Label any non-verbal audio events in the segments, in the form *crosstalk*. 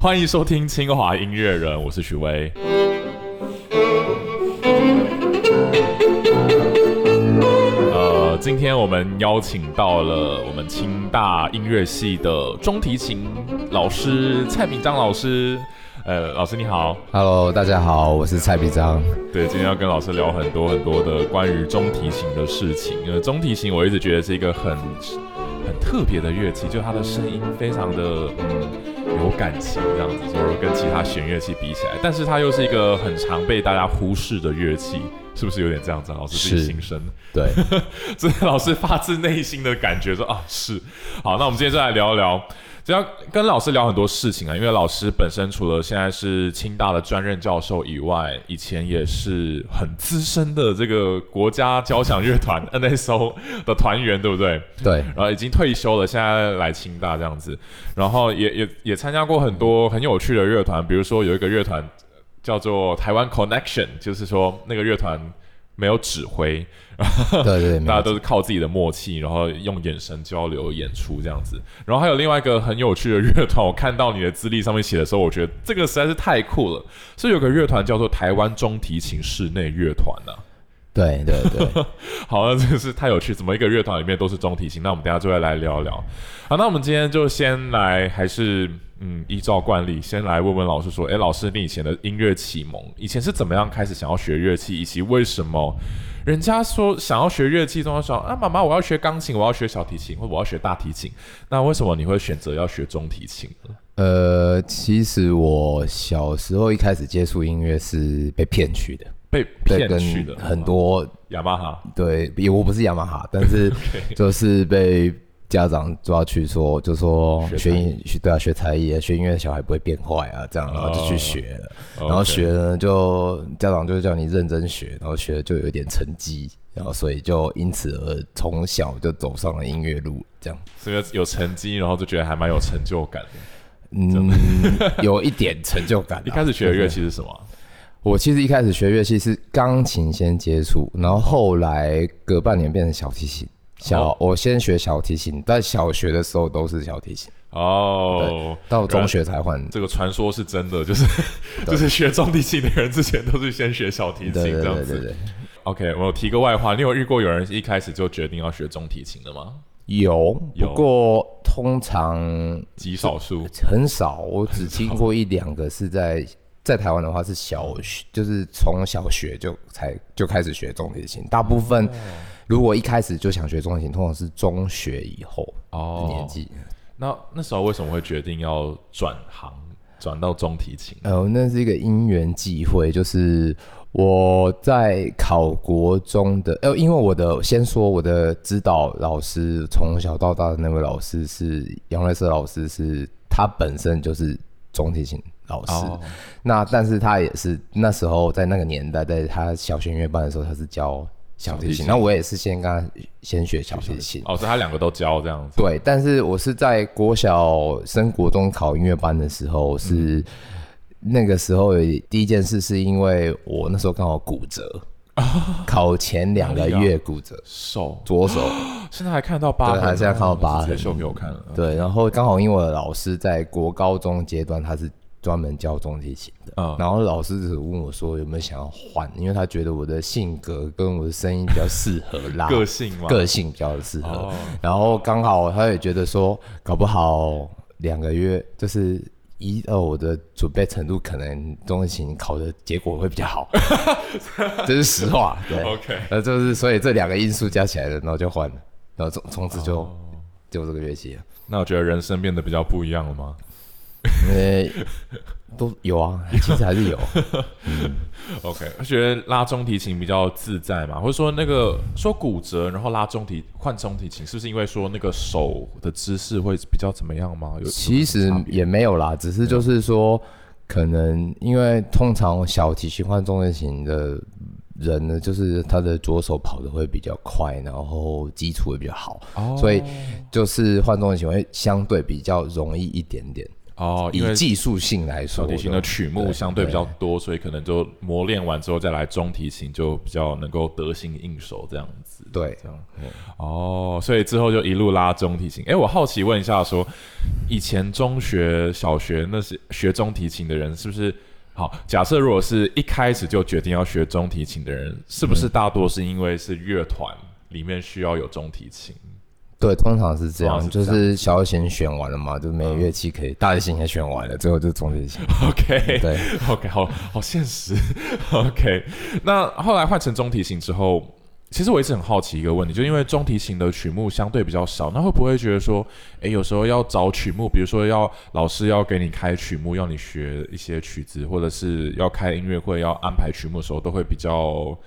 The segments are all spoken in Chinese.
欢迎收听清华音乐人，我是许巍。呃，今天我们邀请到了我们清大音乐系的中提琴老师蔡炳章老师。呃，老师你好，Hello，大家好，我是蔡必章。对，今天要跟老师聊很多很多的关于中提琴的事情。因为中提琴我一直觉得是一个很很特别的乐器，就它的声音非常的嗯有感情，这样子，就是跟其他弦乐器比起来，但是它又是一个很常被大家忽视的乐器，是不是有点这样子？老师自己心声，对，*laughs* 这老师发自内心的感觉说啊，是。好，那我们今天就来聊一聊。要跟老师聊很多事情啊，因为老师本身除了现在是清大的专任教授以外，以前也是很资深的这个国家交响乐团 *laughs* NSO 的团员，对不对？对。然后已经退休了，现在来清大这样子，然后也也也参加过很多很有趣的乐团，比如说有一个乐团叫做台湾 Connection，就是说那个乐团。没有指挥，对对，大家都是靠自己的默契，然后用眼神交流演出这样子。然后还有另外一个很有趣的乐团，我看到你的资历上面写的时候，我觉得这个实在是太酷了。是有个乐团叫做台湾中提琴室内乐团呐。对对对，*laughs* 好，那真是太有趣，怎么一个乐团里面都是中提琴？那我们等下就会来聊聊。好，那我们今天就先来，还是嗯，依照惯例，先来问问老师说，哎，老师，你以前的音乐启蒙，以前是怎么样开始想要学乐器，以及为什么人家说想要学乐器，都要说啊，妈妈，我要学钢琴，我要学小提琴，或我要学大提琴，那为什么你会选择要学中提琴呢？呃，其实我小时候一开始接触音乐是被骗去的。被骗去的很多雅马哈，对，我不是雅马哈，*laughs* 但是就是被家长抓去说，就说学音对啊，学才艺，学音乐小孩不会变坏啊，这样，然后就去学了，然后学呢，就家长就叫你认真学，然后学了就有点成绩，然后所以就因此而从小就走上了音乐路，这样，所以有成绩，然后就觉得还蛮有成就感的，嗯，有一点成就感。*laughs* 一开始学的乐器是什么？我其实一开始学乐器是钢琴先接触，然后后来隔半年变成小提琴。小我先学小提琴，但小学的时候都是小提琴。哦，到中学才换。这个传说是真的，就是 *laughs* 就是学中提琴的人之前都是先学小提琴这样子。OK，我提个外话，你有遇过有人一开始就决定要学中提琴的吗？有，不过通常极少数，很少。我只听过一两个是在。在台湾的话是小学，就是从小学就才就开始学中提琴。大部分如果一开始就想学中提琴，通常是中学以后的年纪。那那时候为什么会决定要转行转到中提琴？呃，那是一个因缘际会，就是我在考国中的，呃，因为我的先说我的指导老师，从小到大的那位老师是杨瑞瑟老师，是他本身就是中提琴。老师，那但是他也是那时候在那个年代，在他小学音乐班的时候，他是教小提琴。那我也是先跟他先学小提琴。哦，所以他两个都教这样子。对，但是我是在国小升国中考音乐班的时候，是那个时候第一件事，是因为我那时候刚好骨折，啊 *laughs* 考前两个月骨折，手左手，*gasps* 现在还看到疤痕，现在看到疤痕，秀给我看了。对，然后刚好因为我的老师在国高中阶段，他是。专门教中提琴的，然后老师只问我说有没有想要换，因为他觉得我的性格跟我的声音比较适合啦，*laughs* 个性嘛个性比较适合。然后刚好他也觉得说，搞不好两个月就是一呃我的准备程度可能中提琴考的结果会比较好，*laughs* 这是实话。对，OK，呃，就是所以这两个因素加起来的，然后就换了，然后从从此就就这个乐器了。那我觉得人生变得比较不一样了吗？呃，都有啊，其实还是有。*laughs* OK，我觉得拉中提琴比较自在嘛，或者说那个说骨折，然后拉中提换中提琴，是不是因为说那个手的姿势会比较怎么样吗？有其实也没有啦，只是就是说，可能因为通常小提琴换中提琴的人呢，就是他的左手跑的会比较快，然后基础也比较好，所以就是换中提琴会相对比较容易一点点。哦，以技术性来说，小提琴的曲目相对比较多，所以可能就磨练完之后再来中提琴就比较能够得心应手这样子。对这样哦，所以之后就一路拉中提琴。哎，我好奇问一下说以前中学、小学那些学中提琴的人，是不是？好，假设如果是一开始就决定要学中提琴的人，是不是大多是因为是乐团里面需要有中提琴？对，通常是这样，是这样就是小提琴选完了嘛，就没有乐器可以，大提琴也选完了，最后就中提琴。*laughs* OK，对 OK，好好现实。*laughs* OK，那后来换成中提琴之后，其实我一直很好奇一个问题，就因为中提琴的曲目相对比较少，那会不会觉得说，诶，有时候要找曲目，比如说要老师要给你开曲目，要你学一些曲子，或者是要开音乐会要安排曲目的时候，都会比较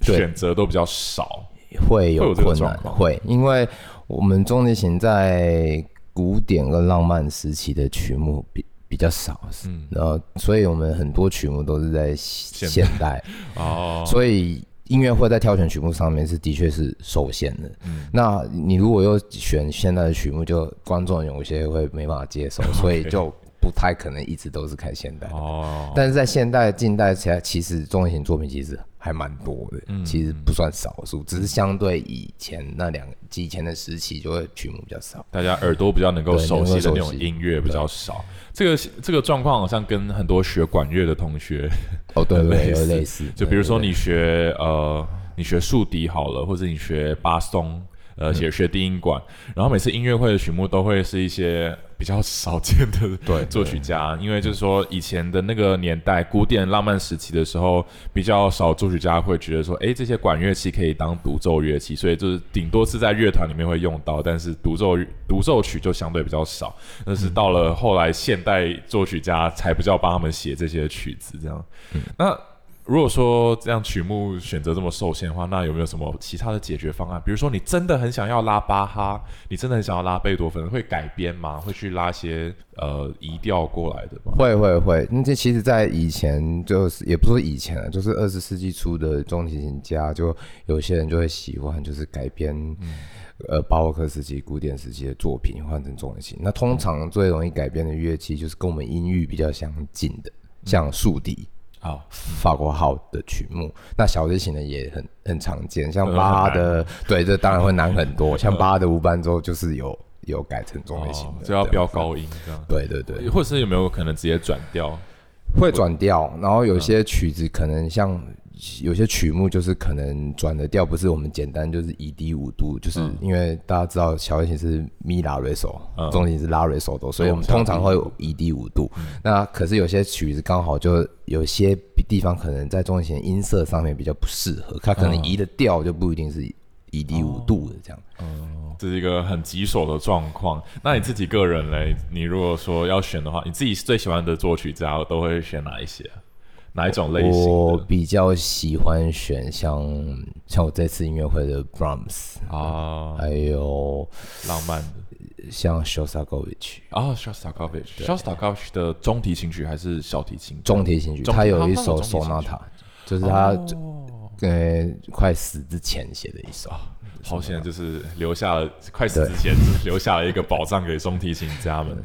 选择都比较少。会会有有困难，会，因为我们中提琴在古典跟浪漫时期的曲目比比较少，嗯，然后所以我们很多曲目都是在现代，*laughs* 哦，所以音乐会在挑选曲目上面是的确是受限的。嗯。那你如果又选现代的曲目，就观众有一些会没办法接受，*laughs* 所以就不太可能一直都是看现代的。哦，但是在现代、近代起来，其实中提琴作品其实还蛮多的，嗯其实不算少数，只是相对以前那两以前的时期，就会曲目比较少。大家耳朵比较能够熟悉的那种音乐比较少。这个这个状况好像跟很多学管乐的同学，哦，对有类似。就比如说你学呃，你学竖笛好了，或者你学巴松，呃，写学低音管，然后每次音乐会的曲目都会是一些比较少见的对作曲家，因为就是说以前的那个年代，古典浪漫时期的时候，比较少作曲家会觉得说，哎，这些管乐器可以当独奏乐器，所以就是顶多是在乐团里面会用到，但是独奏独奏曲就相对比较少。但是到了后来现代作曲家才比较帮他们写这些曲子，这样。那如果说这样曲目选择这么受限的话，那有没有什么其他的解决方案？比如说你真的很想要拉巴哈，你真的很想要拉贝多芬，会改编吗？会去拉些呃移调过来的吗？会会会，那这其实，在以前就是也不是说以前啊，就是二十世纪初的中提琴家，就有些人就会喜欢就是改编，呃，巴洛克时期、古典时期的作品换成中提琴。那通常最容易改编的乐器就是跟我们音域比较相近的，像竖笛。好，法国号的曲目，那小提琴呢也很很常见，像呃巴哈很的，对，这当然会难很多。*laughs* 像巴哈的无伴奏就是有有改成中提琴就要。飙高音这样，对对对，或者是有没有可能直接转调？会转调，然后有些曲子可能像有些曲目就是可能转的调不是我们简单就是一低五度，就是因为大家知道小提琴是咪拉瑞手嗯，中提琴是拉瑞手哆，所以我们通常会有移低五度。那可是有些曲子刚好就有些地方可能在中提琴音色上面比较不适合，它可能移的调就不一定是一低五度的这样。这是一个很棘手的状况。那你自己个人嘞，你如果说要选的话，你自己最喜欢的作曲家都会选哪一些啊？哪一种类型？我比较喜欢选像像我这次音乐会的 Brahms，啊，还有浪漫的。像 Shostakovich 啊，Shostakovich，Shostakovich 的中提琴曲还是小提琴？中提琴曲，他有一首 Sonata，就是他哦。呃快死之前写的一首。好险，就是留下了快死之前，就是留下了一个宝藏给中提琴家们。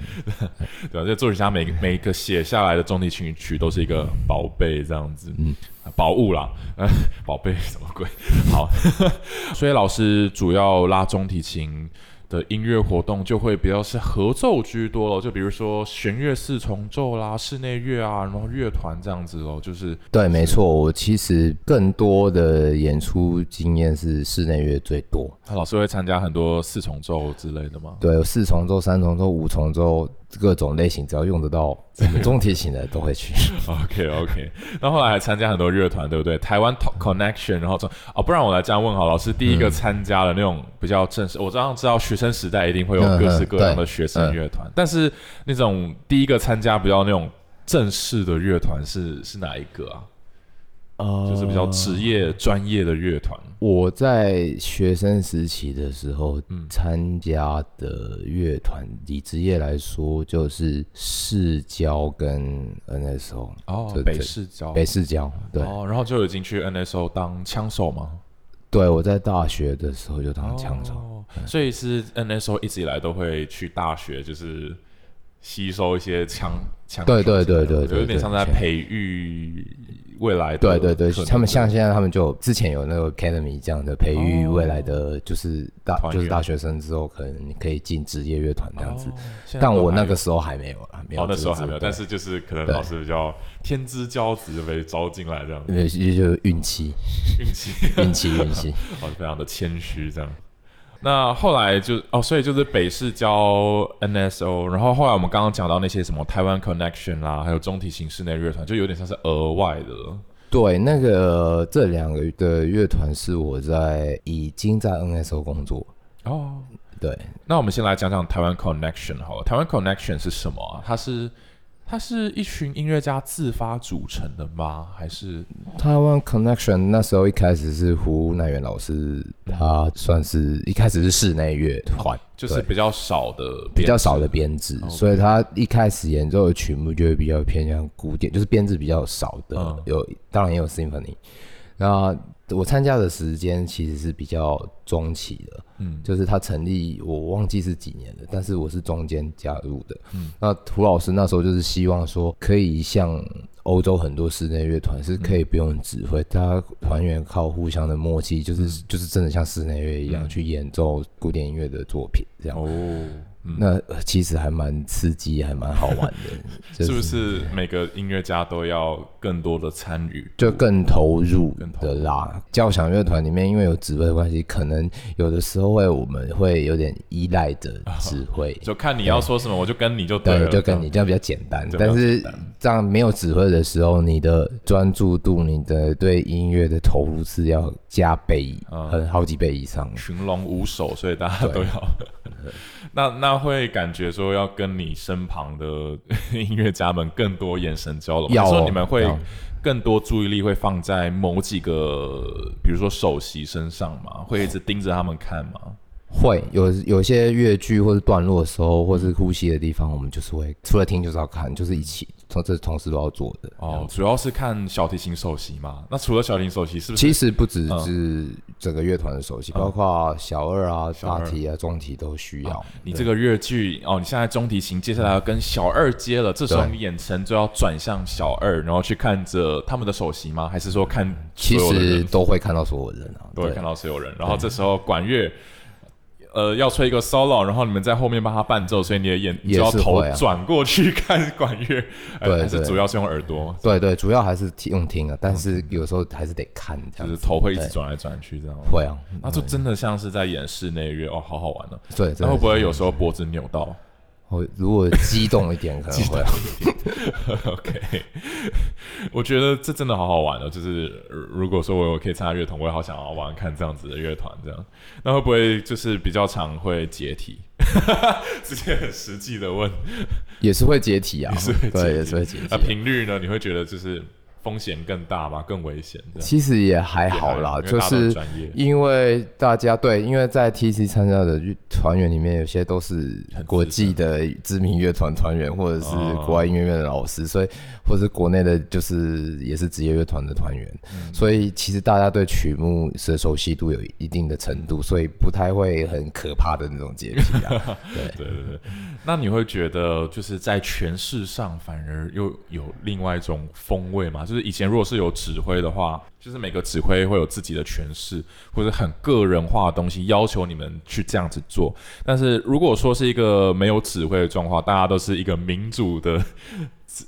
对 *laughs* 吧，这作曲家每个每一个写下来的中提琴曲都是一个宝贝，这样子，嗯，宝物啦，呃，*laughs* 宝贝什么鬼？好，*laughs* 所以老师主要拉中提琴。的音乐活动就会比较是合奏居多了，就比如说弦乐四重奏啦、室内乐啊，然后乐团这样子哦，就是对，没错，我其实更多的演出经验是室内乐最多。他老师会参加很多四重奏之类的吗？对，有四重奏、三重奏、五重奏，各种类型，只要用得到中提琴的都会去。*laughs* OK OK，那后来还参加很多乐团，对不对？台湾 Connection，然后从哦，不然我来这样问好，老师第一个参加的那种比较正式，我当然知道学生时代一定会有各式各样的学生乐团，但是那种第一个参加比较那种正式的乐团是是哪一个啊？呃就是比较职业专业的乐团。我在学生时期的时候，嗯参加的乐团，以职业来说，就是市交跟 NSO 哦北市交北市交。对，哦，然后就已经去 NSO 当枪手吗？对我在大学的时候就当枪手。哦，所以是 NSO 一直以来都会去大学，就是吸收一些枪枪对对对对有点像在培育未来的对对对他们像现在他们就之前有那个 academy 这样的培育哦未来的，就是大就是大学生之后可能可以进职业乐团这样子。哦。但我那个时候还没有啊，没有哦，那时候还没有，但是就是可能老师比较天之骄子就被招进来这样。子，因为就是 *laughs* 运气，运气。运气，运气。哦，非常的谦虚这样。那后来就哦，所以就是北市教 NSO，然后后来我们刚刚讲到那些什么台湾 Connection 啦，还有中体型室内乐团，就有点像是额外的了。对，那个这两个的乐团是我在已经在 NSO 工作。哦，对，那我们先来讲讲台湾 Connection 好了。台湾 Connection 是什么啊？它是它是一群音乐家自发组成的吗？还是？台湾 Connection 那时候一开始是胡乃元老师，他算是一开始是室内乐团，就是比较少的比较少的编编制所以他一开始演奏的曲目就会比较偏向古典，就是编制比较少的，嗯。有当然也有 symphony。那我参加的时间其实是比较中期的，嗯。就是他成立我忘记是几年了，但是我是中间加入的。嗯。那涂老师那时候就是希望说，可以像欧洲很多室内乐团是可以不用指挥，大家团员靠互相的默契，就是、就是真的像室内乐一样、嗯。去演奏古典音乐的作品这样。哦，嗯那呃其实还蛮刺激，还蛮好玩的，*laughs* 就是不是每个音乐家都要更多的参与？就更投入的啦。交响乐团里面，因为有指挥的关系，可能有的时候会我们会有点依赖着指挥。*laughs* 就看你要说什么，我就跟你就对对，了，就跟你这样比较简单，但是这样没有指挥的时候，你的专注度、你的对音乐的投入是要加倍，嗯很好几倍以上。群龙无首，所以大家都要。*laughs* 那那会感觉说要跟你身旁的 *laughs* 音乐家们更多眼神交流，有哦还是说你们会要更多注意力会放在某几个，比如说首席身上吗？会一直盯着他们看吗？会有有些乐句或者段落的时候，或是呼吸的地方，我们就是会除了听就是要看，就是一起从这同时都要做的。哦，主要是看小提琴首席嘛。那除了小提琴首席，是不是？其实不只嗯是整个乐团的首席，包括小二啊、小二大提啊、中提都需要。你这个乐句哦，你现在中提琴，接下来要跟小二接了，这时候对你眼神就要转向小二，然后去看着他们的首席吗？还是说看其实都会看到所有人啊，都会看到所有人？然后这时候管乐。呃，要吹一个 solo，然后你们在后面帮他伴奏，所以你的眼你就要头转过去看管乐，呃 *laughs* 对还是主要是用耳朵，对对，主要还是听用听啊，但是有时候还是得看这就是。头会一直转来转去这样。会啊，那就真的像是在演室内乐哦，好好玩哦。对，那会不会有时候脖子扭到？会如果激动一点 *laughs* 可能会啊。*laughs* OK，我觉得这真的好好玩哦。就是呃如果说我有可以参加乐团，我也好想要玩看这样子的乐团，这样那会不会就是比较常会解体？*laughs* 直接很实际的问，也是会解体啊，也是会解体对，也是会解体那。频率呢？你会觉得就是风险更大吗？更危险？其实也还好啦，就是因为大家对，因为在 TC 参加的团员里面，有些都是国际的知名乐团团员，或者是哦。国外音乐院的老师，所以或是国内的，就是也是职业乐团的团员，嗯。所以其实大家对曲目是熟悉度有一定的程度，所以不太会很可怕的那种洁癖啊。*laughs* 对，对对对，那你会觉得就是在诠释上反而又有另外一种风味吗？就是以前如果是有指挥的话，就是每个指挥会有自己的诠释，或者很个人化的东西，要求你们去这样子做。但是如果说是一个没有指挥的状况，大家都是一个民主的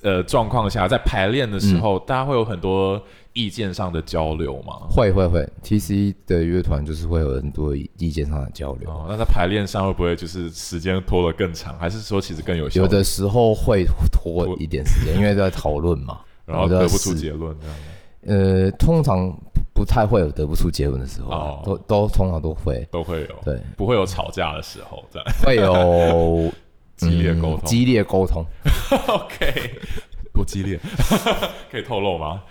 呃状况下，在排练的时候，大家会有很多意见上的交流吗？会会会，TC 的乐团就是会有很多意见上的交流。哦，那在排练上会不会就是时间拖得更长，还是说其实更有效？有的时候会拖一点时间，*laughs* 因为在讨论嘛，然后得不出试。结论这样。呃，通常不太会有得不出结论的时候都都通常都会，都会有，对，不会有吵架的时候，这样。会有激烈沟通。嗯激烈沟通，*laughs* OK，多激烈，*laughs* 可以透露吗？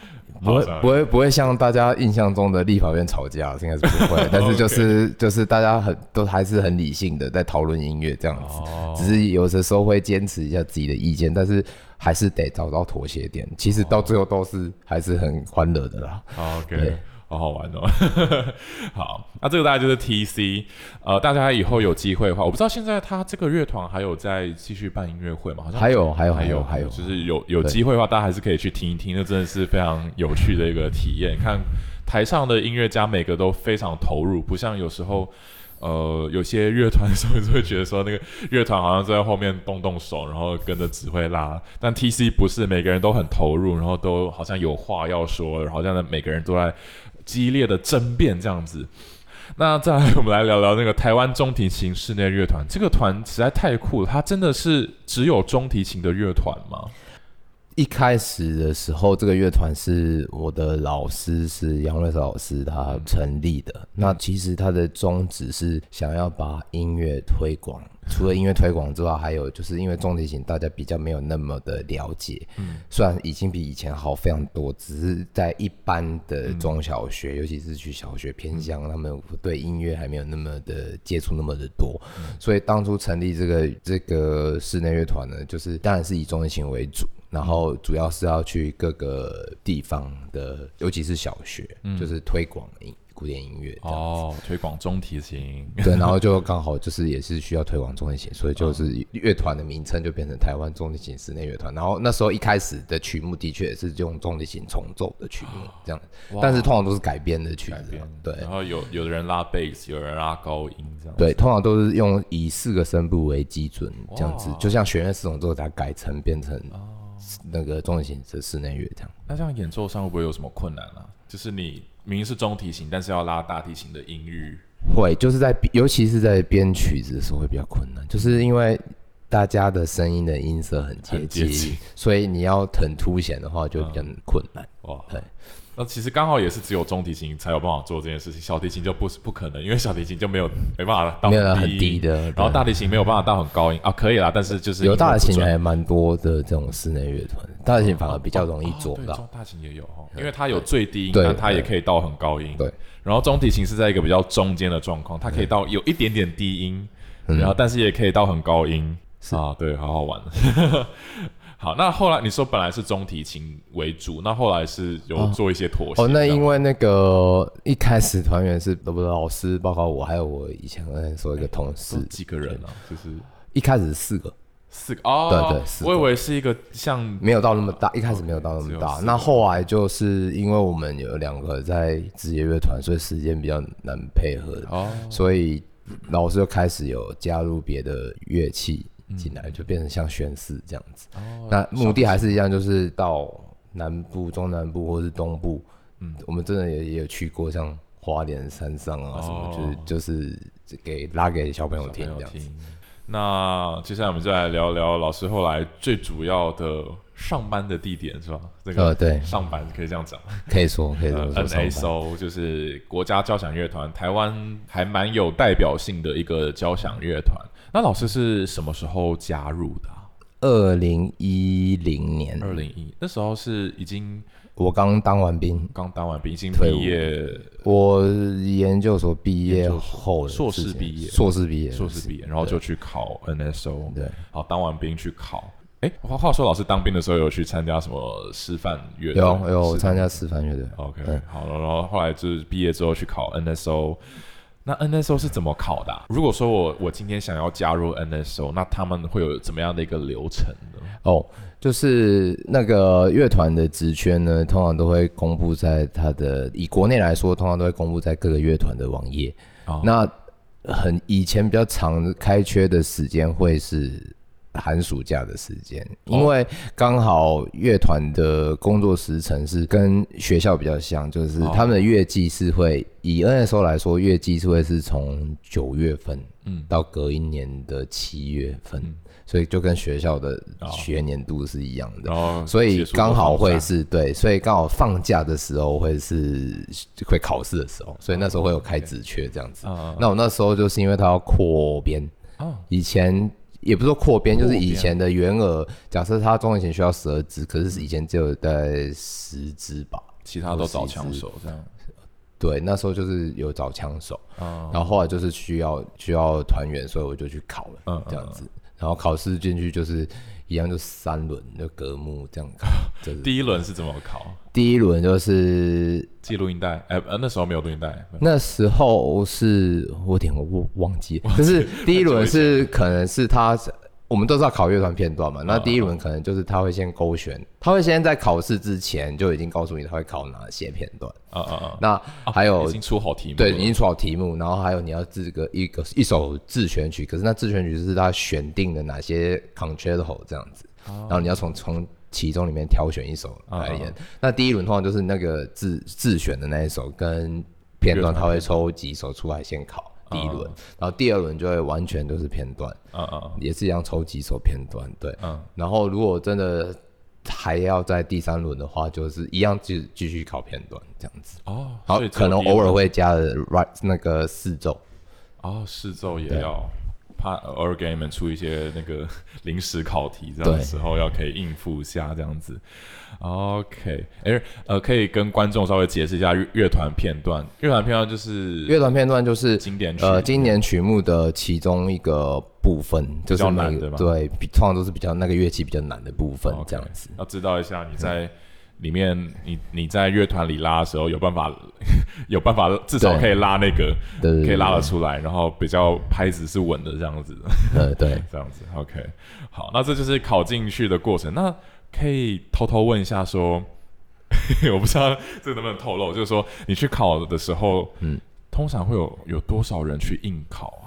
不会不会不会像大家印象中的立法院吵架，应该是不会，*laughs* 但是就是就是大家很都还是很理性的在讨论音乐这样子，哦。只是有的时候会坚持一下自己的意见，但是还是得找到妥协点，其实到最后都是还是很欢乐的啦。OK，对好好玩哦。*laughs* 好，那这个大概就是 TC，呃，大家以后有机会的话，我不知道现在他这个乐团还有在继续办音乐会吗？好像还有还有还有还有，就是有有机会的话，大家还是可以去听一听，那真的是非常有趣的一个体验。看台上的音乐家每个都非常投入，不像有时候。呃，有些乐团的时候就会觉得说，那个乐团好像在后面动动手，然后跟着指挥拉。但 TC 不是，每个人都很投入，然后都好像有话要说，好像每个人都在激烈的争辩这样子。那再来，我们来聊聊那个台湾中提琴室内乐团。这个团实在太酷了，它真的是只有中提琴的乐团吗？一开始的时候，这个乐团是我的老师是杨瑞老师他成立的。那其实他的宗旨是想要把音乐推广，除了音乐推广之外，还有就是因为中提琴大家比较没有那么的了解，嗯，虽然已经比以前好非常多，只是在一般的中小学，尤其是去小学偏乡，他们对音乐还没有那么的接触那么的多，所以当初成立这个这个室内乐团呢，就是当然是以中提琴为主。然后主要是要去各个地方的，尤其是小学，就是推广音古典音乐。哦，推广中提琴。对，然后就刚好就是也是需要推广中提琴，所以就是乐团的名称就变成台湾中提琴室内乐团。然后那时候一开始的曲目的确也是用中提琴重奏的曲目这样，但是通常都是改编的曲子。对，然后有有的人拉贝斯，有人拉高音这样。对，通常都是用以四个声部为基准这样子，就像弦乐四重奏，它改成变成。那个中提琴是室内乐这样，那这样演奏上会不会有什么困难啊？就是你明明是中提琴，但是要拉大提琴的音域，会就是在尤其是在编曲子的时候会比较困难，就是因为大家的声音的音色很接近，所以你要很凸显的话就比较困难。哇，对。那其实刚好也是只有中提琴才有办法做这件事情，小提琴就不是不可能，因为小提琴就没有没办法到很低的，然后大提琴没有办法到很高音啊，可以啦，但是就是有大提琴还蛮多的这种室内乐团，大提琴反而比较容易做到。大提琴也有哦，因为它有最低音，但它也可以到很高音。对，然后中提琴是在一个比较中间的状况，它可以到有一点点低音，然后但是也可以到很高音啊，对，好好玩。好，那后来你说本来是中提琴为主，那后来是有做一些妥协。哦，那因为那个一开始团员是老师，包括我，还有我以前说一个同事，几个人啊？就是一开始四个，四个哦，对对，我以为是一个像没有到那么大，一开始没有到那么大。那后来就是因为我们有两个在职业乐团，所以时间比较难配合哦，所以老师就开始有加入别的乐器。进来就变成像宣誓这样子，那目的还是一样，就是到南部、中南部或是东部。嗯，我们真的也也有去过，像花莲山上啊什么，就是就是给拉给小朋友听这样子。那接下来我们就来聊聊老师后来最主要的上班的地点是吧？这个对，上班可以这样讲，可以说可以说。NSO 就是国家交响乐团，台湾还蛮有代表性的一个交响乐团。那老师是什么时候加入的？二零一零年。二零一那时候是已经我刚当完兵，刚当完兵，已经毕业。我研究所毕业后，硕士毕业，硕士毕业，硕士毕业，然后就去考 NSO。对，好，当完兵去考。哎，话话说，老师当兵的时候有去参加什么师范乐队？有有参加师范乐队。OK，好了，然后后来就是毕业之后去考 NSO。那 NSO 是怎么考的？如果说我我今天想要加入 NSO，那他们会有怎么样的一个流程呢？哦，就是那个乐团的职缺呢，通常都会公布在它的以国内来说，通常都会公布在各个乐团的网页。哦，那很以前比较长开缺的时间会是。寒暑假的时间，因为刚好乐团的工作时程是跟学校比较像，就是他们的月季是会以 NSO 来说，月季是会是从九月份，嗯，到隔一年的七月份，所以就跟学校的学年度是一样的，所以刚好会是对，所以刚好放假的时候会是会考试的时候，所以那时候会有开职缺这样子。那我那时候就是因为他要扩编，以前。也不是说扩编，就是以前的原额，假设他中文前需要十二支，可是以前只有在十支吧，其他都找枪手这样。对，那时候就是有找枪手，然后后来就是需要需要团员，所以我就去考了，嗯，这样子。然后考试进去就是一样，就三轮就隔木这样考。*laughs* 就是第一轮是怎么考？第一轮就是记录音带？哎、呃，那时候没有录音带。那时候是我有点我忘记，就是 *laughs* 第一轮是可能是他，我们都知道考乐团片段嘛，那第一轮可能就是他会先勾选，他会先在考试之前就已经告诉你他会考哪些片段，啊啊啊！那还有已经出好题目，对，已经出好题目，然后还有你要自个一个一首自选曲，可是那自选曲是他选定的哪些 concerto 这样子，然后你要从从其中里面挑选一首来演。那第一轮通常就是那个自自选的那一首跟片段，他会抽几首出来先考第一轮，然后第二轮就会完全都是片段，嗯嗯也是一样抽几首片段，对，嗯。然后如果真的还要在第三轮的话，就是一样继继续考片段这样子。哦，好可能偶尔会加的 right 那个四奏，哦，四奏也要怕偶尔给你们出一些那个 *laughs* 临时考题，这样的时候要可以应付一下这样子。OK，哎、呃，可以跟观众稍微解释一下乐乐团片段。乐团片段就是乐团片段就是经典曲呃经典曲目的其中一个部分，就是较每难的吗对，比通常都是比较那个乐器比较难的部分这样子。要知道一下你在里面，你你在乐团里拉的时候有办法 *laughs* 有办法至少可以拉那个，对对对可以拉得出来，然后比较拍子是稳的这样子。呃，对，*laughs* 这样子，OK，好，那这就是考进去的过程。那可以偷偷问一下，说，*laughs* 我不知道这能不能透露，就是说你去考的时候，嗯，通常会有有多少人去应考啊？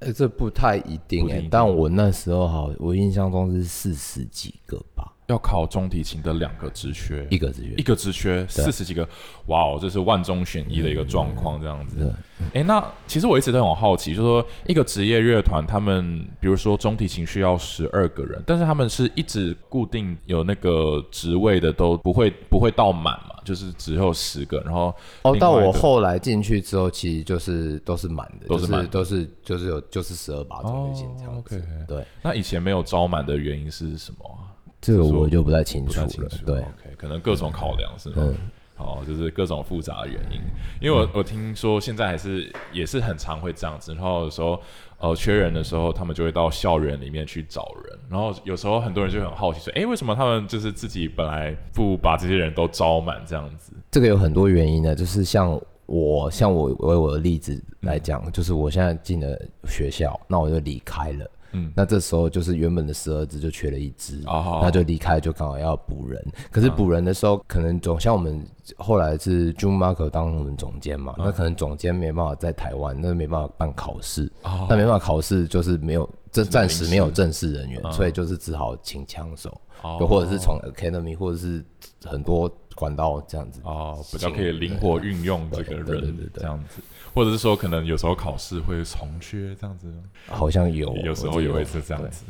呃，这不太一定但我那时候好，我印象中是四十几个吧，要考中提琴的两个职缺，一个职缺一。个职缺四十几个，哇哦，这是万中选一的一个状况，这样子。哎、那其实我一直都很好奇，就是说一个职业乐团，他们比如说中提琴需要十二个人，但是他们是一直固定有那个职位的，都不会不会到满嘛，就是只有十个，然后哦，到我后来进去之后，其实就是都是满的，都是都是就是有就是十二把中提琴这样子。对，那以前没有招满的原因是什么啊？这个我就不太清楚。对，，OK，可能各种考量是吗？嗯哦，就是各种复杂的原因，因为我我听说现在还是也是很常会这样子，然后有时候呃缺人的时候，他们就会到校园里面去找人，然后有时候很多人就很好奇说，哎，为什么他们就是自己本来不把这些人都招满这样子？这个有很多原因的，就是像我像我为我的例子来讲，就是我现在进了学校，那我就离开了。嗯。那这时候就是原本的十二只就缺了一只，哦。那就离开，就刚好要补人。可是补人的时候，可能总像我们后来是 June Marker 当我们总监嘛，那可能总监没办法在台湾，那没办法办考试，哦。那没办法考试就是没有，这暂时没有正式人员，所以就是只好请枪手，或者是从 Academy 或者是很多管道这样子。哦，比较可以灵活运用这个人这样子，或者是说可能有时候考试会重缺这样子。好像有，有时候也会是这样子。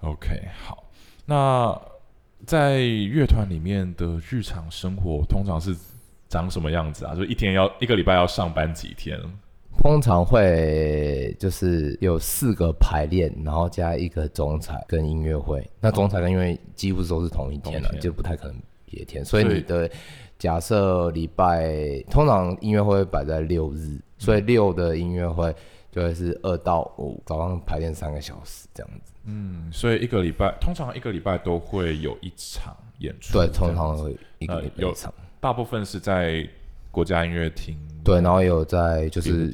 OK，好，那在乐团里面的日常生活通常是长什么样子啊？就一天要一个礼拜要上班几天？通常会就是有四个排练，然后加一个总彩跟音乐会。那总彩跟音乐会几乎都是同一天了，同一天就不太可能别天。所以你的假设礼拜通常音乐会会摆在六日，所以六的音乐会就会是二到五早上排练三个小时这样子。嗯，所以一个礼拜通常一个礼拜都会有一场演出，对，通常会一个礼拜一场。大部分是在国家音乐厅。对，然后有在就是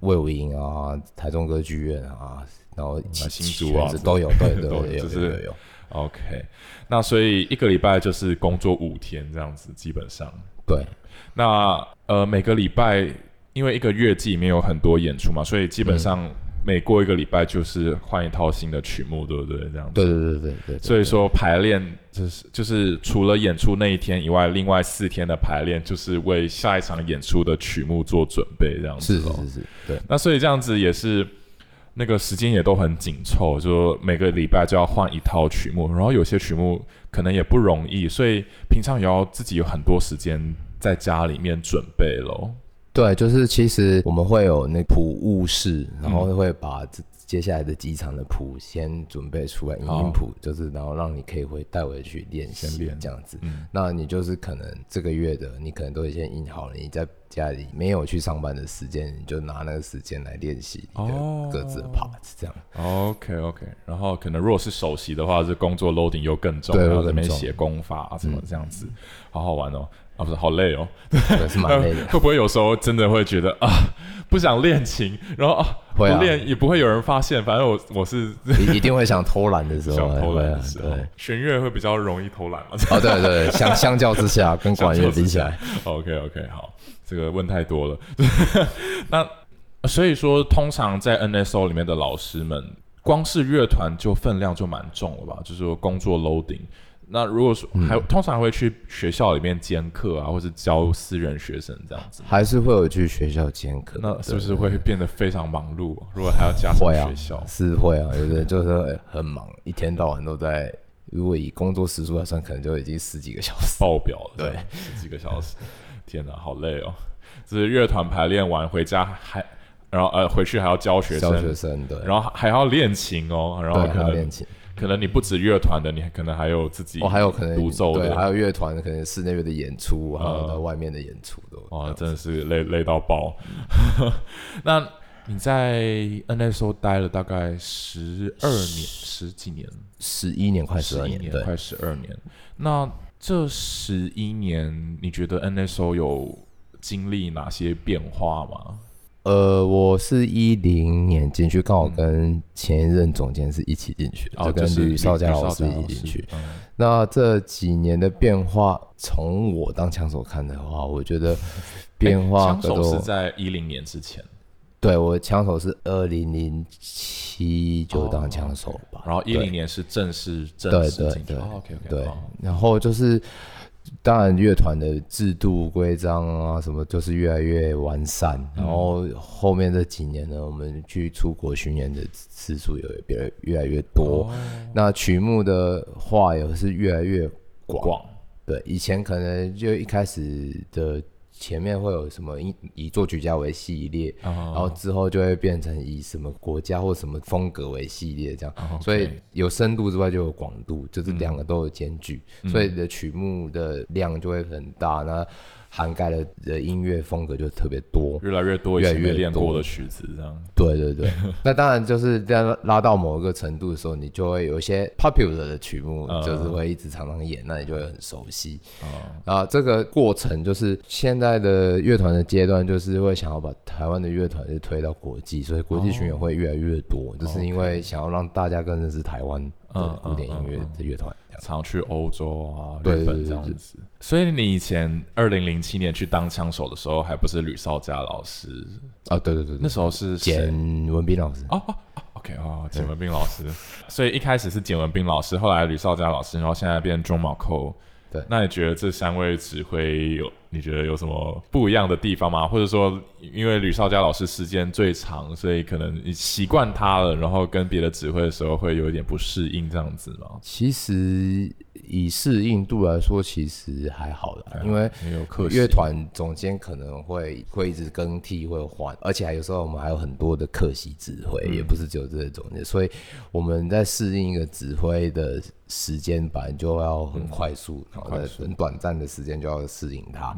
魏武营啊、台中歌剧院啊，然后新新竹啊都有，对对有有。OK，那所以一个礼拜就是工作五天这样子，基本上。对，那呃，每个礼拜因为一个月季里面有很多演出嘛，所以基本上每过一个礼拜就是换一套新的曲目，对不对？这样子。对对对对对对。所以说排练就是就是除了演出那一天以外，另外四天的排练就是为下一场演出的曲目做准备，这样子是是是，对那所以这样子也是那个时间也都很紧凑，就每个礼拜就要换一套曲目，然后有些曲目可能也不容易，所以平常也要自己有很多时间在家里面准备咯。对，就是其实我们会有那普务室，然后会把接下来的几场的谱先准备出来，影音谱就是然后让你可以回带回去练习这样子。嗯那你就是可能这个月的，你可能都已经印好了，你在家里没有去上班的时间，你就拿那个时间来练习你哦的各自的 parts，这样。OK OK，然后可能如果是首席的话，这工作 loading 又更重，然后会更重嗯这边写功法啊什么这样子，好好玩哦。啊，不是，好累哦。对，是蛮累的。*laughs* 会不会有时候真的会觉得啊，不想练琴，然后啊不练也不会有人发现，反正我我是一一定会想偷懒的时候，*laughs* 想偷懒的时候对，，弦乐会比较容易偷懒嘛。哦，对对，相相较之下，跟管乐比起来，OK OK，好，这个问太多了。*laughs* 那所以说，通常在 NSO 里面的老师们，光是乐团就分量就蛮重了吧？就是说工作 loading。那如果说嗯还、通常会去学校里面兼课啊，或是教私人学生这样子，还是会有去学校兼课。那是不是会变得非常忙碌？如果还要加上学校，是会啊，有的人就是很忙，一天到晚都在。如果以工作时数来算，可能就已经十几个小时。爆表了，对，十几个小时，天哪，好累哦！就是乐团排练完回家还，然后呃回去还要教学生，教学生对，然后还要练琴哦，然后还要练琴，可能你不止乐团的，你还可能还有自己哦，还有可能独奏对，还，有乐团可能室内乐的演出，还有外面的演出都。哇，真的是累累到爆。*laughs* 那你在 NSO 待了大概十二年，十几年，十一年快十二一年，快十二年。那这十一年，你觉得 NSO 有经历哪些变化吗？呃，我是一零年进去，刚好跟前一任总监是一起进去的，哦，就跟吕少佳老师一起进去。嗯。那这几年的变化，从我当枪手看的话，我觉得 *laughs* 变化枪手是。在一零年之前，对我枪手是二零零七就当枪手吧，然后一零年是正式正式进去。对 OK OK，对，然后就是当然乐团的制度规章啊什么，就是越来越完善。然后后面这几年呢，我们去出国巡演的次数也越越来越多，那曲目的话也是越来越广。广对，以前可能就一开始的前面会有什么以以作曲家为系列，然然后之后就会变成以什么国家或什么风格为系列这样，哦所以有深度之外就有广度，就是两个都有兼具，所以你的曲目的量就会很大，那涵盖的的音乐风格就特别多。越来越多越来越练过多的曲子，这样。对对对，那当然就是这样拉到某一个程度的时候，你就会有一些 popular 的曲目，嗯就是会一直常常演，那你就会很熟悉。哦啊，这个过程就是现在的乐团的阶段，就是会想要把台湾的乐团就推到国际，所以国际巡演会越来越多，就是因为想要让大家更认识台湾的嗯古典音乐嗯的乐团。常去欧洲啊、日本这样子。所以你以前二零零七年去当枪手的时候，还不是吕少佳老师，啊，对对对对，那时候是？简文斌老师。哦哦哦，OK 哦，简文斌老师。所以一开始是简文斌老师，后来吕少佳老师，然后现在变中毛扣。对那你觉得这三位指挥有？你觉得有什么不一样的地方吗？或者说，因为吕少佳老师时间最长，所以可能你习惯他了，然后跟别的指挥的时候会有一点不适应这样子吗？其实以适应度来说，其实还好啦，因为乐团总监可能会会一直更替，会换，而且还有时候我们还有很多的客席指挥，嗯也不是只有这个总监，所以我们在适应一个指挥的时间本来就要很快速，然后在很短暂的时间就要适应它。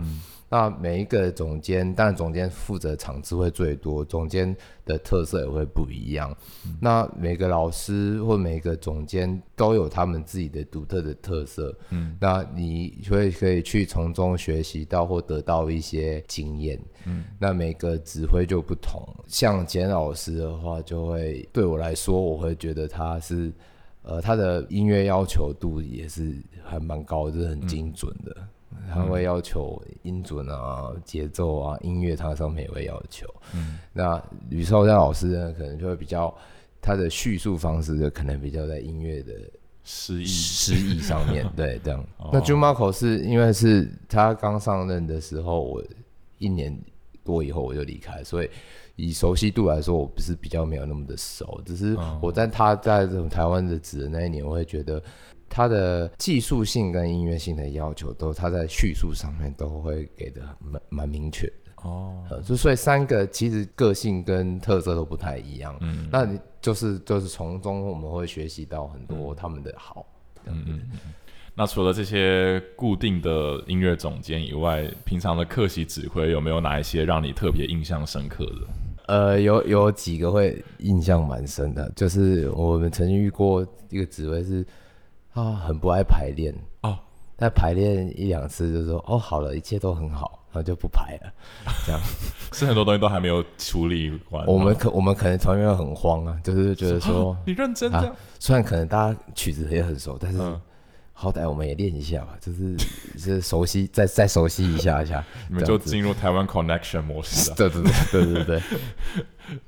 那每一个总监，当然总监负责场次会最多，总监的特色也会不一样。那每个老师或每个总监都有他们自己的独特的特色。嗯，那你会可以去从中学习到或得到一些经验。嗯，那每个指挥就不同。像简老师的话，就会对我来说，我会觉得他是。呃，他的音乐要求度也是还蛮高，就是很精准的。他会要求音准啊、节奏啊、音乐，它上面也会要求。嗯，那吕少佳老师呢，可能就会比较他的叙述方式，就可能比较在音乐的诗意诗意上面。*laughs* 对，这样。哦那 Jun Marco 是因为是他刚上任的时候，我一年多以后我就离开，所以以熟悉度来说，我不是比较没有那么的熟，只是我在他在这种台湾的职的那一年，我会觉得他的技术性跟音乐性的要求都他在叙述上面都会给的蛮蛮明确的。哦，呃，就所以三个其实个性跟特色都不太一样。嗯那你就是就是从中我们会学习到很多他们的好。嗯。那除了这些固定的音乐总监以外，平常的客席指挥有没有哪一些让你特别印象深刻的？呃，有有几个会印象蛮深的，就是我们曾经遇过一个指挥是，他很不爱排练哦，但排练一两次就说哦好了，一切都很好，然后就不排了，这样。*laughs* 是很多东西都还没有处理完。我们可我们可能团员很慌啊，就是觉得说啊，你认真这样啊，虽然可能大家曲子也很熟，但是嗯好歹我们也练一下吧，就是 *laughs* 就是熟悉，再再熟悉一下一下，*laughs* 你们就进入台湾 connection 模式啊？对对对对对对，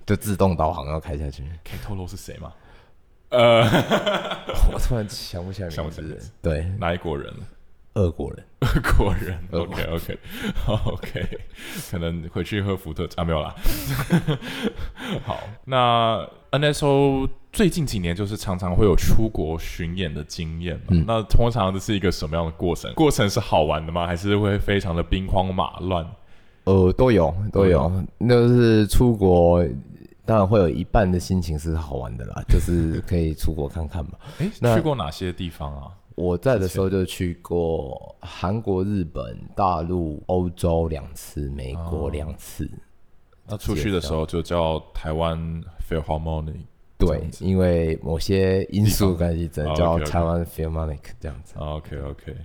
就自动导航要开下去。可以透露是谁吗？呃，*laughs* 我突然想不起来想名字不起来名字。对，哪一国人？俄国人。俄国人。OK OK OK，可能回去喝伏特啊，没有啦。*laughs* 好，那 NSO 最近几年就是常常会有出国巡演的经验嘛？嗯那通常这是一个什么样的过程？过程是好玩的吗？还是会非常的兵荒马乱？呃，都有都都有，那就是出国，当然会有一半的心情是好玩的啦，*laughs* 就是可以出国看看嘛。诶，那去过哪些地方啊？我在的时候就去过韩国、日本、大陆、欧洲两次，美国哦两次。那出去的时候就叫台湾 Philharmonic。这对样，子因为某些因素关系，只能哦叫台湾 Philharmonic 这样子。OK OK，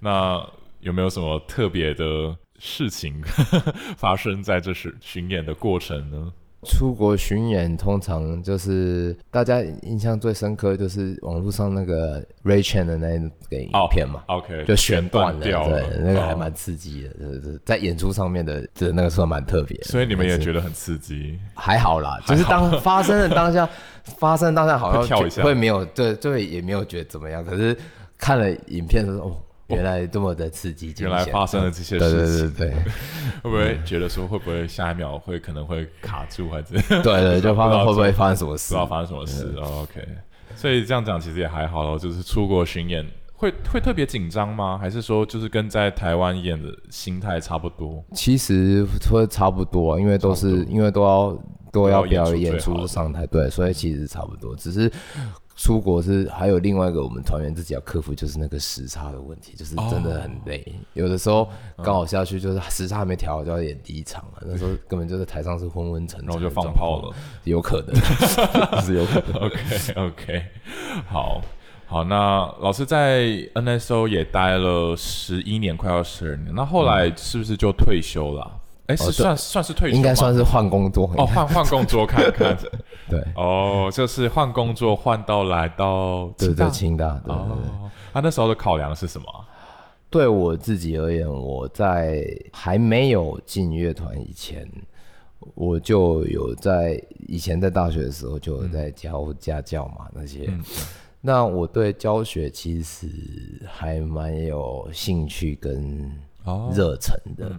那有没有什么特别的事情 *laughs* 发生在这巡巡演的过程呢？出国巡演通常就是大家印象最深刻，就是网络上那个 Ray Chan 的那个影片嘛。OK，就选断了，掉了，对，那个还哦蛮刺激的，就是在演出上面的，这那个时候蛮特别。所以你们也觉得很刺激，还好啦，就是当发生的当下，*laughs* 发生当下好像会跳一下会没有对对，也没有觉得怎么样。可是看了影片的时候，哦，*laughs* 原来这么的刺激，原来发生了这些事情，对对 *laughs* 会不会觉得说会不会下一秒会可能会卡住，还是 *laughs* 对对，就怕会不会发生什么事不知道？发生什么事、哦、？OK，所以这样讲其实也还好咯，就是出国巡演会会特别紧张吗？还是说就是跟在台湾演的心态差不多？其实会差不多啊，因为都是因为都要都要表演出上台，对，所以其实差不多。只是出国是还有另外一个我们团员自己要克服，就是那个时差的问题，就是真的很累。有的时候刚好下去就是时差还没调好就要演第一场了，那时候根本就是台上是昏昏沉沉，然后就放炮了，有可能，*laughs* 是有可能。*laughs* OK OK，好好，那老师在 NSO 也待了十一年，快要十二年，那后来是不是就退休了啊？哎、是哦算算是退休，应该算是换工作哦，换换工作看 *laughs* 看，对哦，就是换工作换到来到对对，清大对对对。哦，他那时候的考量是什么啊？对我自己而言，我在还没有进乐团以前，我就有在以前在大学的时候就有在教家教嘛、那些。嗯那我对教学其实还蛮有兴趣跟哦热忱的。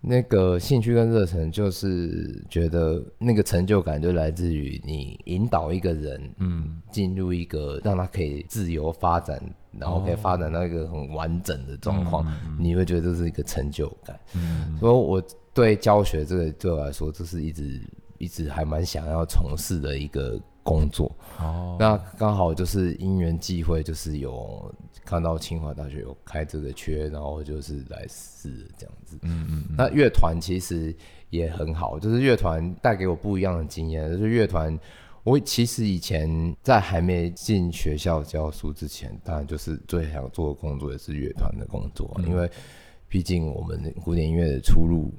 那个兴趣跟热忱，就是觉得那个成就感就来自于你引导一个人，嗯，进入一个让他可以自由发展，然后可以发展到一个很完整的状况，你会觉得这是一个成就感。嗯。所以我对教学这个对我来说，这是一直一直还蛮想要从事的一个工作。哦，那刚好就是因缘际会，就是有看到清华大学有开这个缺，然后就是来试这样子。嗯嗯嗯，那乐团其实也很好，就是乐团带给我不一样的经验。就是乐团，我其实以前在还没进学校教书之前，当然就是最想做的工作也是乐团的工作，因为毕竟我们古典音乐的出路。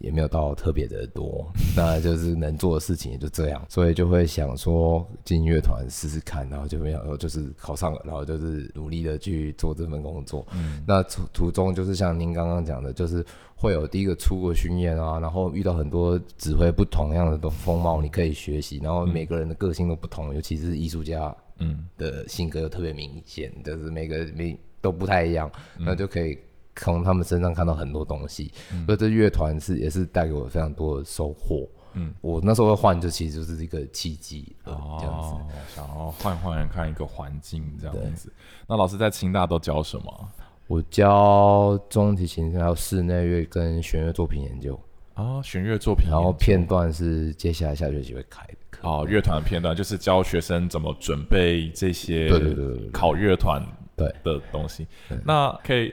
也没有到特别的多，*laughs* 那就是能做的事情也就这样，所以就会想说进乐团试试看，然后就没有，就是考上了，然后就是努力的去做这份工作。嗯，那途途中就是像您刚刚讲的，就是会有第一个出国巡演啊，然后遇到很多指挥不同样的风貌，你可以学习，然后每个人的个性都不同，尤其是艺术家，嗯。的性格又特别明显，就是每个每都不太一样，那就可以从他们身上看到很多东西。所以这乐团是也是带给我非常多的收获。嗯，我那时候会换，就其实就是一个契机，哦这样子。哦，想要换换看一个环境这样子。那老师在清大都教什么？我教中提琴，还有室内乐跟弦乐作品研究。哦，弦乐作品然后片段是接下来下学期会开的课。哦，乐团片段就是教学生怎么准备这些对对对对对考乐团对的东西。那可以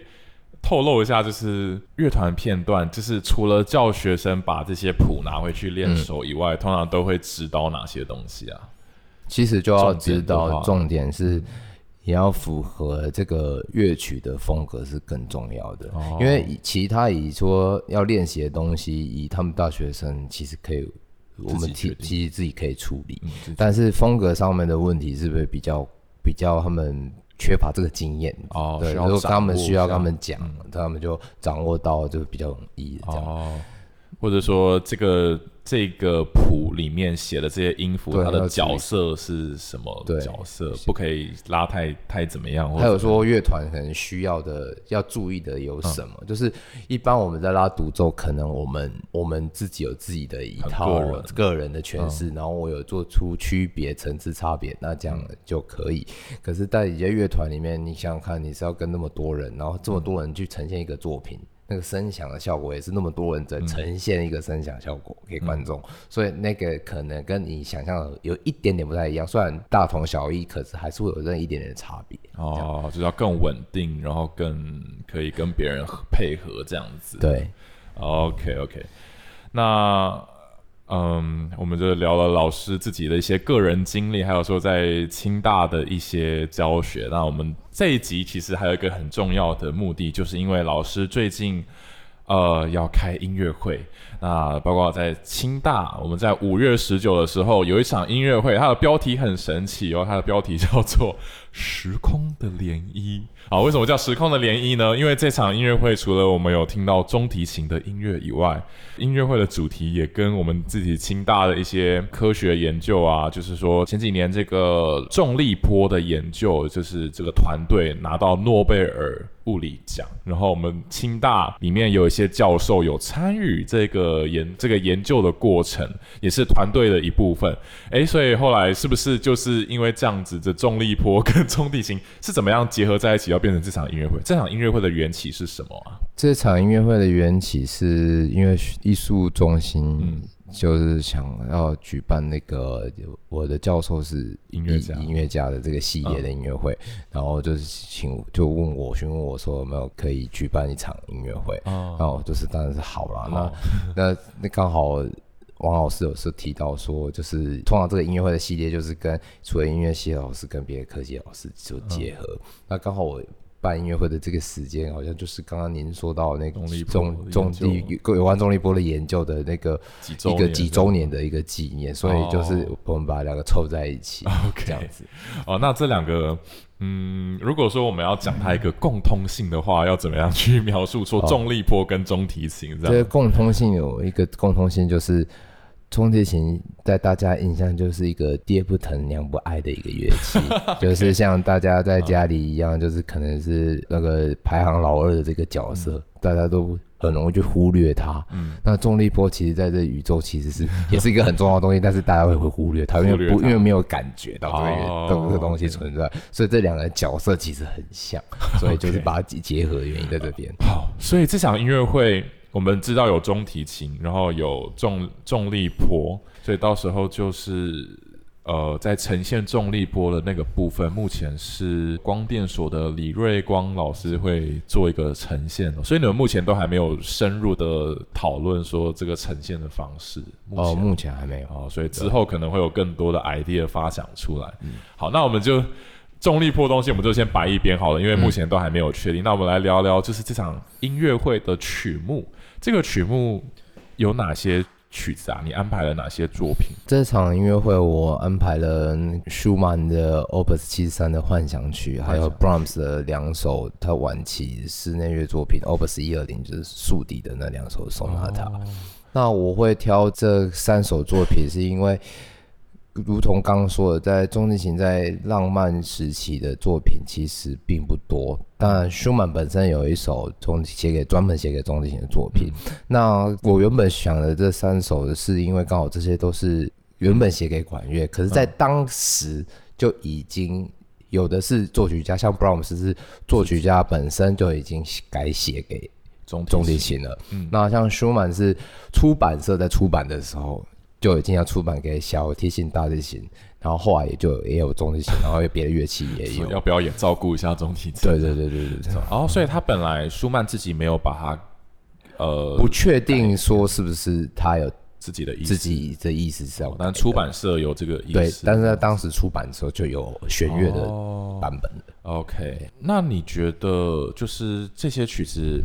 透露一下，就是乐团片段，就是除了教学生把这些谱拿回去练手以外，通常都会指导哪些东西啊？其实就要知道，重点是也要符合这个乐曲的风格是更重要的。哦因为以其他以说要练习的东西，以他们大学生其实可以，我们其其实自己可以处理。嗯，但是风格上面的问题是不是比较比较他们缺乏这个经验？对，哦需要如果他们需要他们讲，他们就掌握到就比较容易这样。哦，或者说这个这个谱里面写的这些音符，它的角色是什么对角色？不可以拉太太怎么样？还有说乐团可能需要的要注意的有什么？嗯就是一般我们在拉独奏，可能我们我们自己有自己的一套个人嗯个人的诠释，然后我有做出区别层次差别，那这样就可以。可是，在一些乐团里面，你想想看，你是要跟那么多人，然后这么多人去呈现一个作品。那个声响的效果也是那么多人在呈现一个声响效果给观众，所以那个可能跟你想象的有一点点不太一样，虽然大同小异，可是还是会有这一点点的差别。哦，就是要更稳定，然后更可以跟别人配合这样子。对，OK OK，那嗯，我们就聊了老师自己的一些个人经历，还有说在清大的一些教学。那我们这一集其实还有一个很重要的目的，就是因为老师最近呃要开音乐会，那包括在清大，我们在五月十九的时候有一场音乐会，它的标题很神奇哦，它的标题叫做《时空的涟漪》。啊，为什么叫时空的涟漪呢？因为这场音乐会除了我们有听到中提琴的音乐以外，音乐会的主题也跟我们自己清大的一些科学研究啊，就是说前几年这个重力波的研究，就是这个团队拿到诺贝尔物理奖，然后我们清大里面有一些教授有参与这个研这个研究的过程，也是团队的一部分。诶，所以后来是不是就是因为这样子的重力波跟重地形是怎么样结合在一起，要变成这场音乐会？这场音乐会的缘起是什么啊？这场音乐会的缘起是因为艺术中心嗯就是想要举办那个我的教授是音乐家音乐家的这个系列的音乐会，然后就是请就问我询问我说有没有可以举办一场音乐会，哦然后就是当然是好啦。好那那那刚好王老师有时候提到说，就是通常这个音乐会的系列就是跟除了音乐系的老师跟别的科技老师就结合。那刚好我办音乐会的这个时间，好像就是刚刚您说到那个重力波重的重研究力有关重力波的研究的那个一个几周年的一个纪念，所以就是哦我们把两个凑在一起 OK 这样子。哦，那这两个，嗯，如果说我们要讲它一个共通性的话，要怎么样去描述说重力波跟中提琴这样？这个共通性有一个共通性，就是中提琴在大家印象就是一个爹不疼娘不爱的一个乐器，*laughs* 就是像大家在家里一样，就是可能是那个排行老二的这个角色，大家都很容易去忽略它。嗯。那重力波其实在这宇宙其实是 *laughs* 也是一个很重要的东西，但是大家会会忽略它，因为不因为没有感觉到这个、哦这个东西存在，所以这两个角色其实很像，所以就是把它结合的原因在这边。好，所以这场音乐会我们知道有中提琴，然后有重重力波，所以到时候就是呃，在呈现重力波的那个部分，目前是光电所的李瑞光老师会做一个呈现哦，所以你们目前都还没有深入的讨论说这个呈现的方式。目哦，前目前还没有。哦，所以之后可能会有更多的 idea 发想出来。好，那我们就重力波东西，我们就先摆一边好了，因为目前都还没有确定。那我们来聊聊，就是这场音乐会的曲目，这个曲目有哪些曲子啊？你安排了哪些作品？这场音乐会我安排了舒曼的 Opus 七三的幻想曲，还有 Brahms 的两首他晚期室内乐作品 Opus 一二零，就是竖笛的那两首 Sonata。那我会挑这三首作品，是因为如同刚刚说的，在中提琴在浪漫时期的作品其实并不多。当然，舒曼本身有一首钟写给专门写给中提琴的作品。那我原本想的这三首，是因为刚好这些都是原本写给管乐，可是，在当时就已经有的是作曲家，像 Brahms 是作曲家本身就已经改写给中中提琴琴了。嗯那像舒曼是出版社在出版的时候就已经要出版给小提琴、大提琴，然后后来也就也有中提琴，然后有别的乐器也有。*laughs* 要不要也照顾一下中提琴？对对对对对对，*laughs* 哦，所以他本来舒曼自己没有把他呃不确定说是不是他有自己的意思，自己的意思是这样但出版社有这个意对，思，但是在当时出版的时候就有弦乐的哦版本的。OK，那你觉得就是这些曲子，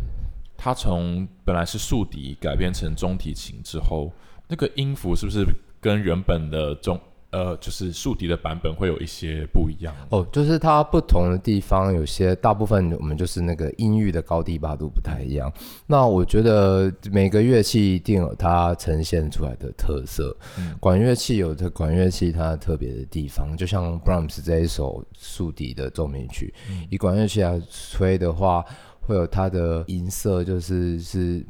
它从本来是竖笛改编成中提琴之后，那个音符是不是跟原本的中呃就是竖笛的版本会有一些不一样？哦，就是它不同的地方，有些大部分我们就是那个音域的高低八度不太一样。那我觉得每个乐器一定有它呈现出来的特色。嗯管乐器有的管乐器它特别的地方，就像 Brahms 这一首竖笛的奏鸣曲，以管乐器来吹的话，会有它的音色，就是是。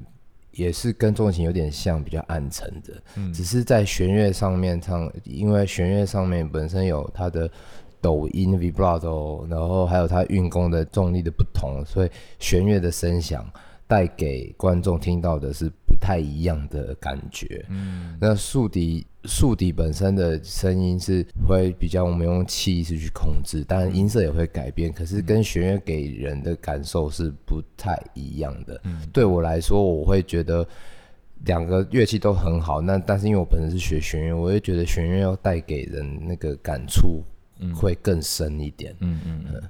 也是跟中提琴有点像，比较暗沉的，嗯。只是在弦乐上面唱，因为弦乐上面本身有它的抖音 vibrato，然后还有它运功的重力的不同，所以弦乐的声响带给观众听到的是不太一样的感觉。嗯。那竖笛竖笛本身的声音是会比较我们用气势去控制，当然音色也会改变，可是跟弦乐给人的感受是不太一样的。嗯对我来说，我会觉得两个乐器都很好，那但是因为我本身是学弦乐，我会觉得弦乐要带给人那个感触会更深一点。嗯嗯嗯。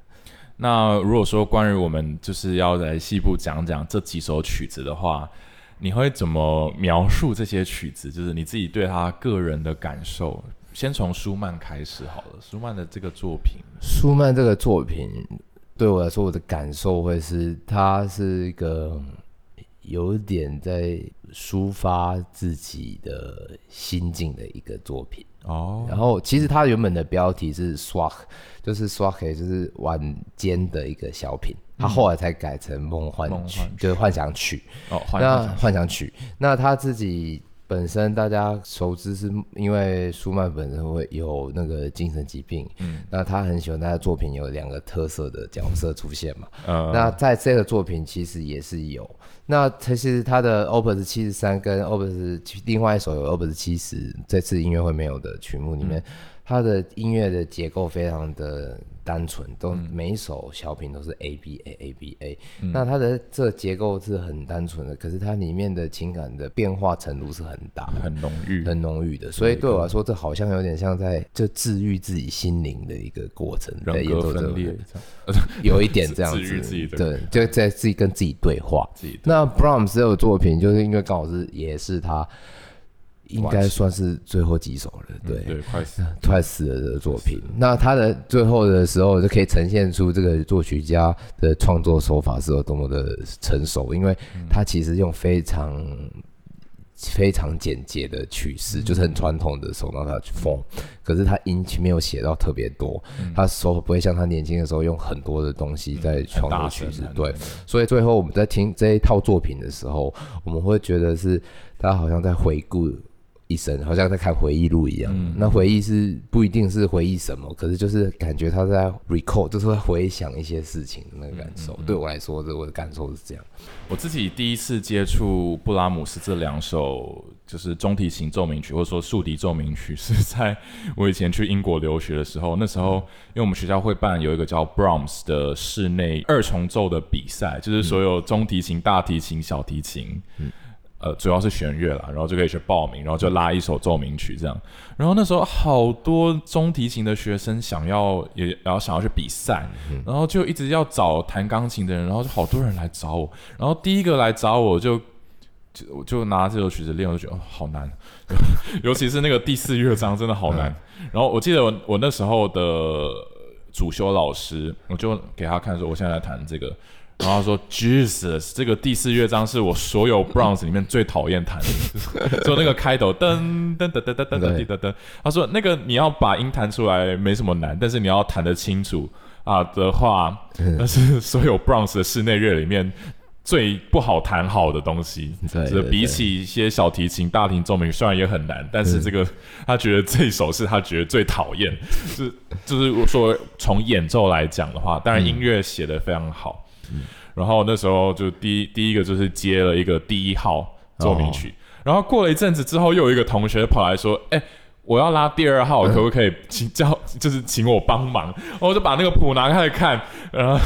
那如果说关于我们就是要来细部讲讲这几首曲子的话，你会怎么描述这些曲子？就是你自己对他个人的感受。先从舒曼开始好了，舒曼的这个作品，舒曼这个作品对我来说，我的感受会是，他是一个有点在抒发自己的心境的一个作品。哦，然后，其实它原本的标题是 swag，就是 swag，就是晚间的一个小品。他后来才改成梦幻曲，就是幻想曲。哦，换那幻想曲，那他自己本身大家熟知是因为舒曼本身会有那个精神疾病，嗯那他很喜欢他的作品有两个特色的角色出现嘛。嗯，那在这个作品其实也是有，那其实他的 Opus 七十三跟 Opus 另外一首有 Opus 七十，这次音乐会没有的曲目里面，他的音乐的结构非常的单纯，都每一首小品都是 A B A A B A，、那它的这个结构是很单纯的，可是它里面的情感的变化程度是很大。很浓郁，很浓郁的，所以对我来说，这好像有点像在就治愈自己心灵的一个过程，在人格分裂，*laughs* 有一点这样子，*laughs* 对，就在自己跟自己对话。那 Brahms 这首作品，就是因为刚好是也是他应该算是最后几首了，对，对，快死，*laughs* 快死了的作品。那他的最后的时候，就可以呈现出这个作曲家的创作手法是有多么的成熟，因为他其实用非常非常简洁的曲式，就是很传统的手拿它去 form，可是他音没有写到特别多，他手不会像他年轻的时候用很多的东西在创作曲式对，所以最后我们在听这一套作品的时候，我们会觉得是他好像在回顾一生，好像在看回忆录一样。嗯那回忆是不一定是回忆什么，可是就是感觉他在 recall，就是会回想一些事情的那个感受。嗯对我来说，这我的感受是这样。我自己第一次接触布拉姆斯这两首就是中提琴奏鸣曲，或者说竖笛奏鸣曲，是在我以前去英国留学的时候。那时候，因为我们学校会办有一个叫 Brahms 的室内二重奏的比赛，就是所有中提琴、大提琴、小提琴，呃，主要是弦乐啦，然后就可以去报名，然后就拉一首奏鸣曲这样。然后那时候好多中提琴的学生想要也然后想要去比赛，然后就一直要找弹钢琴的人，然后就好多人来找我。然后第一个来找我就就我就拿这首曲子练，我就觉得、哦、好难，*laughs* 尤其是那个第四乐章真的好难。然后我记得我我那时候的主修老师，我就给他看说我现在来弹这个。然后说：“Jesus，这个第四乐章是我所有 Browns 里面最讨厌弹的，*laughs* 就那个开头噔噔噔噔噔噔噔噔噔。他说那个你要把音弹出来没什么难，但是你要弹得清楚啊的话，那是所有 Browns 的室内乐里面最不好弹好的东西。是比起一些小提琴、大提琴奏鸣，虽然也很难，但是这个他觉得这一首是他觉得最讨厌。是就是我说从演奏来讲的话，当然音乐写的非常好。然后那时候就第一第一个就是接了一个第一号奏鸣曲，然后过了一阵子之后，又有一个同学跑来说：“哎、我要拉第二号，可不可以请叫就是请我帮忙？”我就把那个谱拿开来看，然后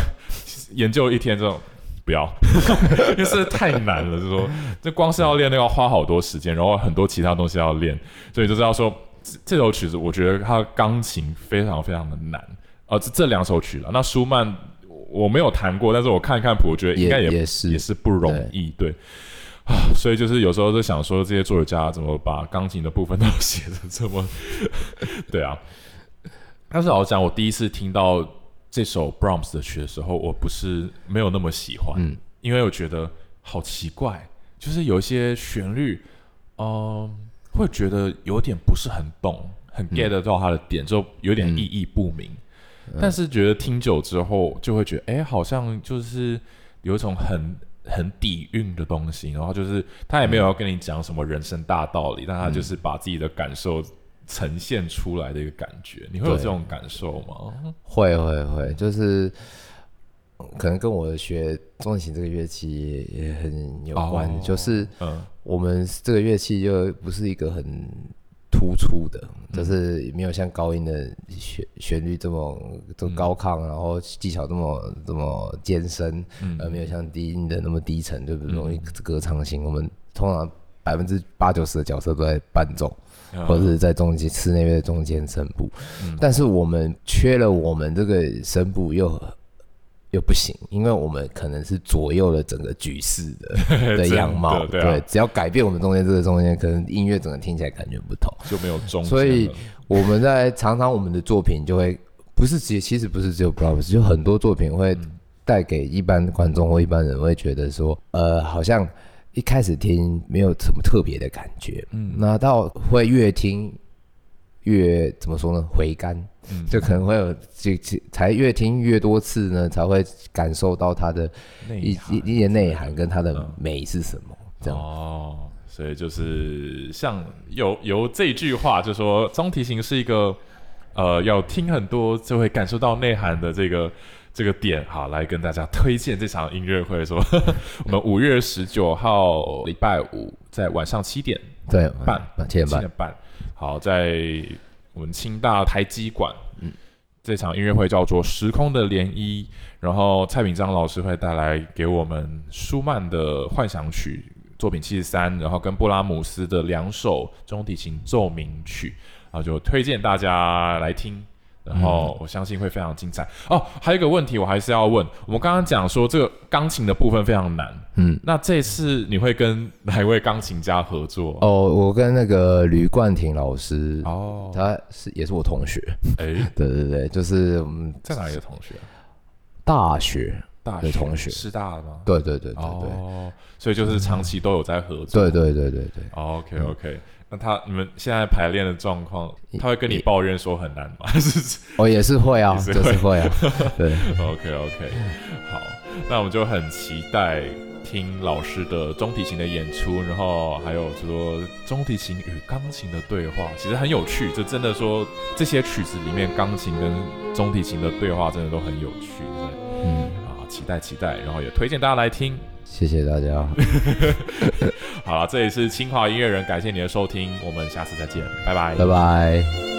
研究一天这种。不要，*laughs* 因为是太难了。就是说，这光是要练，那个要花好多时间，然后很多其他东西要练，所以就知道说，这这首曲子，我觉得它的钢琴非常非常的难。呃，这这两首曲了，那舒曼我没有弹过，但是我看一看谱，我觉得应该也也是。也是不容易，对。啊，所以就是有时候就想说，这些作曲家怎么把钢琴的部分都写的这么，*laughs* 对啊。但是老实讲，我第一次听到这首 Brahms 的曲的时候，我不是没有那么喜欢，嗯。因为我觉得好奇怪，就是有一些旋律，嗯、会觉得有点不是很懂，很 get 得到它的点，就有点意义不明。但是觉得听久之后，就会觉得，哎、好像就是有一种很很底蕴的东西，然后就是他也没有要跟你讲什么人生大道理，但他就是把自己的感受呈现出来的一个感觉。你会有这种感受吗？会会会，就是嗯。可能跟我学中提琴这个乐器也也很有关，哦。就是嗯。我们这个乐器就不是一个很突出的，嗯。就是没有像高音的旋旋律这么这么高亢，然后技巧这么这么艰深，嗯。呃，没有像低音的那么低沉，就不容易歌唱型。我们通常百分之八九十的角色都在伴奏。嗯。或者是在中间室内乐的中间声部，但是我们缺了我们这个声部又又不行，因为我们可能是左右了整个局势的 *laughs* 的样貌，对啊只要改变我们中间这个中间，可能音乐整个听起来感觉不同。*laughs* 就没有中，所以我们在常常我们的作品就会不是只其实不是只有 Brahms，就很多作品会带给一般观众或一般人会觉得说，呃，好像一开始听没有什么特别的感觉，嗯，那到会越听越怎么说呢？回甘，嗯就可能会有这这才越听越多次呢，才会感受到它的一内涵一一些内涵跟它的美是什么，这样。哦，所以就是像有有这句话，就说中提琴是一个呃要听很多就会感受到内涵的这个这个点。好，来跟大家推荐这场音乐会说 *laughs* 我们五月十九号礼拜五在晚上七点对，半七点半七点，半，好，在我们清大台积馆，嗯，这场音乐会叫做《时空的涟漪》，然后蔡炳章老师会带来给我们舒曼的幻想曲作品七十三，然后跟布拉姆斯的两首中提琴奏鸣曲，然后就推荐大家来听。然后我相信会非常精彩哦。还有一个问题，我还是要问。我们刚刚讲说这个钢琴的部分非常难，嗯，那这次你会跟哪一位钢琴家合作？哦，我跟那个吕冠廷老师，哦，他是也是我同学，哎，*laughs* 对对对，就是我们在哪里的同学啊？大学，大学同学师大的吗？对对对对对，哦，所以就是长期都有在合作。对对对对对，OK OK，那他你们现在排练的状况，他会跟你抱怨说很难吗？还 *laughs* 是哦也是会啊，也是就是会啊，*laughs* 对，OK OK，好，那我们就很期待听老师的中提琴的演出，然后还有就说中提琴与钢琴的对话，其实很有趣。就真的说这些曲子里面，钢琴跟中提琴的对话真的都很有趣，嗯，啊，期待期待，然后也推荐大家来听。谢谢大家，*laughs* 好了，这里是清华音乐人，感谢你的收听，我们下次再见，拜拜拜拜。